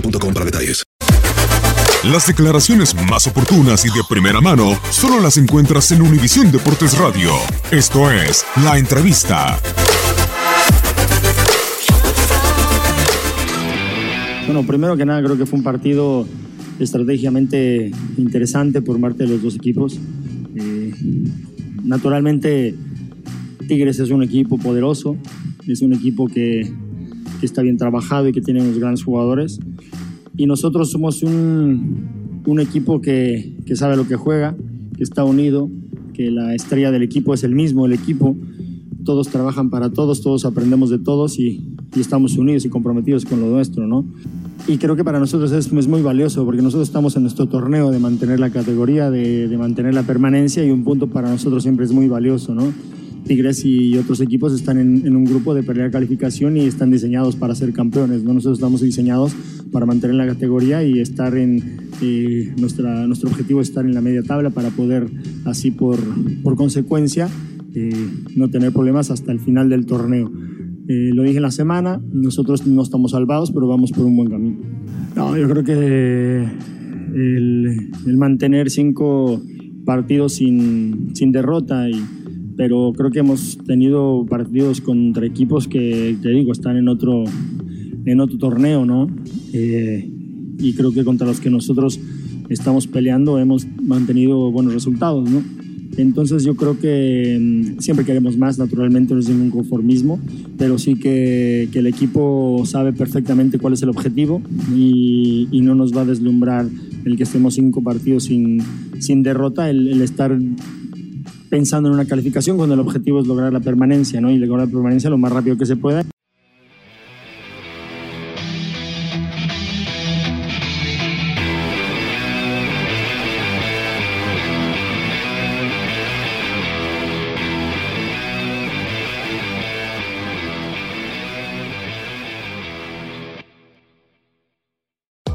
boostmobile.com para detalles. Las declaraciones más oportunas y de primera mano solo las encuentras en Univisión Deportes Radio. Esto es La Entrevista. Bueno, primero que nada creo que fue un partido estratégicamente interesante por parte de los dos equipos. Eh, naturalmente Tigres es un equipo poderoso, es un equipo que, que está bien trabajado y que tiene unos grandes jugadores. Y nosotros somos un, un equipo que, que sabe lo que juega, que está unido, que la estrella del equipo es el mismo, el equipo. Todos trabajan para todos, todos aprendemos de todos y, y estamos unidos y comprometidos con lo nuestro, ¿no? Y creo que para nosotros es, es muy valioso porque nosotros estamos en nuestro torneo de mantener la categoría, de, de mantener la permanencia y un punto para nosotros siempre es muy valioso, ¿no? Tigres y otros equipos están en, un grupo de pelear calificación y están diseñados para ser campeones. ¿no? Nosotros estamos diseñados para mantener la categoría y estar en. Eh, nuestra, nuestro objetivo es estar en la media tabla para poder, así por, por consecuencia, eh, no tener problemas hasta el final del torneo. Eh, lo dije en la semana, nosotros no estamos salvados, pero vamos por un buen camino. No, yo creo que el, el mantener cinco partidos sin, sin derrota y pero creo que hemos tenido partidos contra equipos que, te digo, están en otro, en otro torneo, ¿no? Eh, y creo que contra los que nosotros estamos peleando hemos mantenido buenos resultados, ¿no? Entonces yo creo que mm, siempre queremos más, naturalmente no es ningún conformismo, pero sí que, que el equipo sabe perfectamente cuál es el objetivo y, y, no nos va a deslumbrar el que estemos cinco partidos sin, sin derrota, el, el estar pensando en una calificación cuando el objetivo es lograr la permanencia, ¿no? Y lograr la permanencia lo más rápido que se pueda.